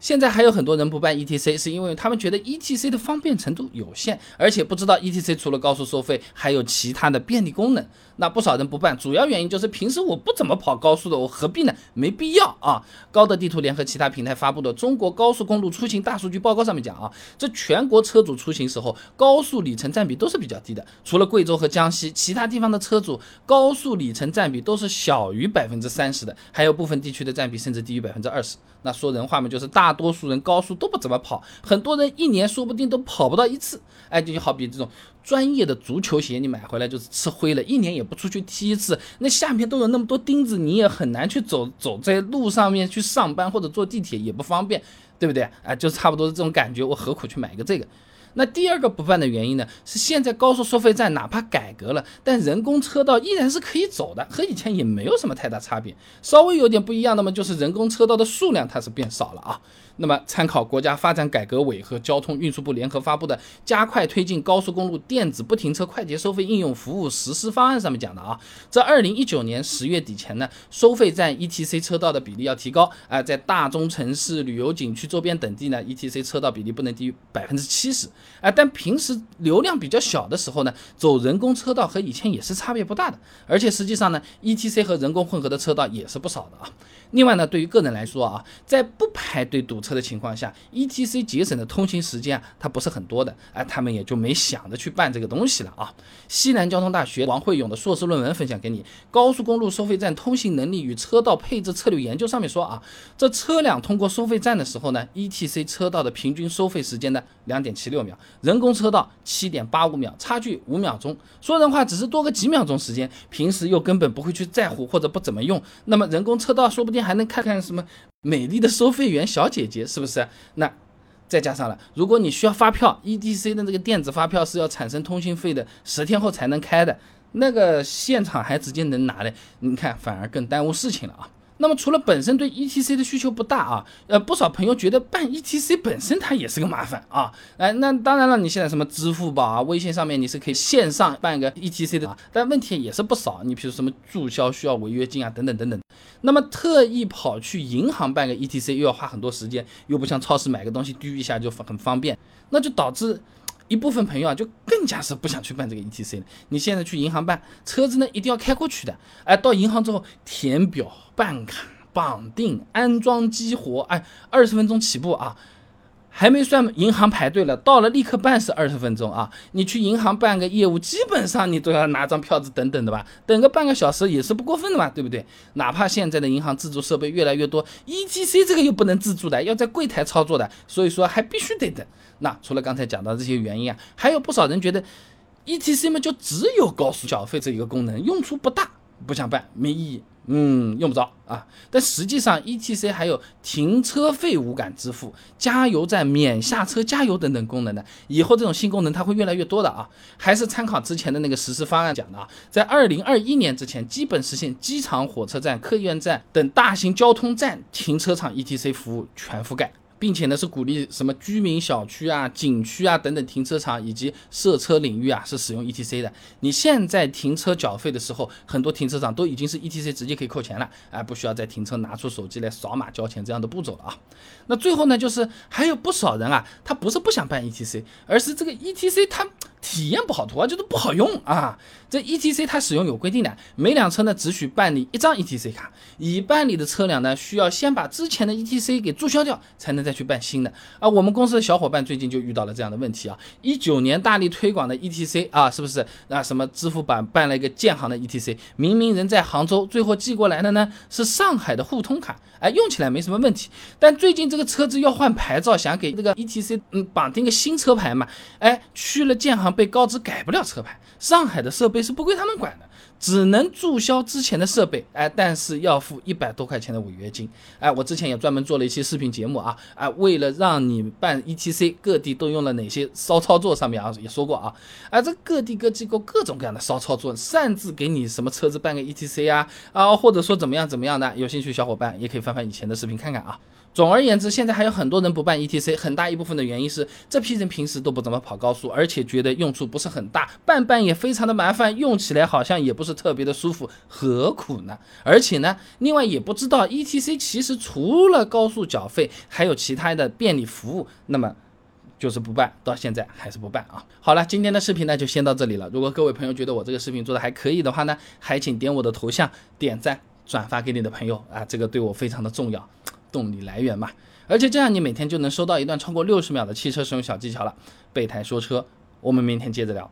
现在还有很多人不办 ETC，是因为他们觉得 ETC 的方便程度有限，而且不知道 ETC 除了高速收费，还有其他的便利功能。那不少人不办，主要原因就是平时我不怎么跑高速的，我何必呢？没必要啊！高德地图联合其他平台发布的《中国高速公路出行大数据报告》上面讲啊，这全国车主出行时候高速里程占比都是比较低的，除了贵州和江西，其他地方的车主高速里程占比都是小于百分之三十的，还有部分地区的占比甚至低于百分之二十。那说人话嘛，就是大大多数人高速都不怎么跑，很多人一年说不定都跑不到一次。哎，就好比这种。专业的足球鞋你买回来就是吃灰了，一年也不出去踢一次，那下面都有那么多钉子，你也很难去走走在路上面去上班或者坐地铁也不方便，对不对？哎，就差不多是这种感觉，我何苦去买一个这个？那第二个不办的原因呢，是现在高速收费站哪怕改革了，但人工车道依然是可以走的，和以前也没有什么太大差别。稍微有点不一样的嘛，就是人工车道的数量它是变少了啊。那么参考国家发展改革委和交通运输部联合发布的《加快推进高速公路电子不停车快捷收费应用服务实施方案》上面讲的啊，在二零一九年十月底前呢，收费站 ETC 车道的比例要提高啊，在大中城市、旅游景区周边等地呢，ETC 车道比例不能低于百分之七十。啊，但平时流量比较小的时候呢，走人工车道和以前也是差别不大的，而且实际上呢，ETC 和人工混合的车道也是不少的啊。另外呢，对于个人来说啊，在不排队堵车的情况下，ETC 节省的通行时间啊，它不是很多的，哎，他们也就没想着去办这个东西了啊。西南交通大学王慧勇的硕士论文分享给你，《高速公路收费站通行能力与车道配置策略研究》上面说啊，这车辆通过收费站的时候呢，ETC 车道的平均收费时间呢，两点七六秒。人工车道七点八五秒，差距五秒钟。说人话，只是多个几秒钟时间，平时又根本不会去在乎或者不怎么用。那么人工车道说不定还能看看什么美丽的收费员小姐姐，是不是？那再加上了，如果你需要发票，ETC 的这个电子发票是要产生通信费的，十天后才能开的，那个现场还直接能拿的，你看反而更耽误事情了啊。那么除了本身对 E T C 的需求不大啊，呃，不少朋友觉得办 E T C 本身它也是个麻烦啊，哎，那当然了，你现在什么支付宝啊、微信上面你是可以线上办个 E T C 的啊，但问题也是不少，你比如什么注销需要违约金啊，等等等等。那么特意跑去银行办个 E T C 又要花很多时间，又不像超市买个东西丢一下就很方便，那就导致。一部分朋友啊，就更加是不想去办这个 ETC 了。你现在去银行办车子呢，一定要开过去的。哎，到银行之后填表、办卡、绑定、安装、激活，哎，二十分钟起步啊。还没算银行排队了，到了立刻办是二十分钟啊！你去银行办个业务，基本上你都要拿张票子等等的吧？等个半个小时也是不过分的嘛，对不对？哪怕现在的银行自助设备越来越多，ETC 这个又不能自助的，要在柜台操作的，所以说还必须得等。那除了刚才讲到这些原因啊，还有不少人觉得 ETC 嘛就只有高速缴费这一个功能，用处不大，不想办，没意义。嗯，用不着啊，但实际上，E T C 还有停车费无感支付、加油站免下车加油等等功能的。以后这种新功能它会越来越多的啊，还是参考之前的那个实施方案讲的啊，在二零二一年之前，基本实现机场、火车站、客运站等大型交通站停车场 E T C 服务全覆盖。并且呢，是鼓励什么居民小区啊、景区啊等等停车场以及设车领域啊，是使用 ETC 的。你现在停车缴费的时候，很多停车场都已经是 ETC 直接可以扣钱了，哎，不需要在停车拿出手机来扫码交钱这样的步骤了啊。那最后呢，就是还有不少人啊，他不是不想办 ETC，而是这个 ETC 他。体验不好，图啊就是不好用啊。这 E T C 它使用有规定的，每辆车呢只许办理一张 E T C 卡，已办理的车辆呢需要先把之前的 E T C 给注销掉，才能再去办新的。啊，我们公司的小伙伴最近就遇到了这样的问题啊。一九年大力推广的 E T C 啊，是不是啊？什么支付宝办了一个建行的 E T C，明明人在杭州，最后寄过来的呢是上海的互通卡，哎，用起来没什么问题。但最近这个车子要换牌照，想给这个 E T C 嗯绑定个新车牌嘛，哎，去了建行。被告知改不了车牌，上海的设备是不归他们管的，只能注销之前的设备，哎，但是要付一百多块钱的违约金，哎，我之前也专门做了一期视频节目啊，啊，为了让你办 ETC，各地都用了哪些骚操作，上面啊也说过啊，啊，这各地各机构各种各样的骚操作，擅自给你什么车子办个 ETC 啊，啊，或者说怎么样怎么样的，有兴趣小伙伴也可以翻翻以前的视频看看啊。总而言之，现在还有很多人不办 ETC，很大一部分的原因是这批人平时都不怎么跑高速，而且觉得用处不是很大，办办也非常的麻烦，用起来好像也也不是特别的舒服，何苦呢？而且呢，另外也不知道 ETC 其实除了高速缴费，还有其他的便利服务，那么就是不办，到现在还是不办啊。好了，今天的视频呢就先到这里了。如果各位朋友觉得我这个视频做的还可以的话呢，还请点我的头像，点赞转发给你的朋友啊，这个对我非常的重要。动力来源嘛，而且这样你每天就能收到一段超过六十秒的汽车使用小技巧了。备胎说车，我们明天接着聊。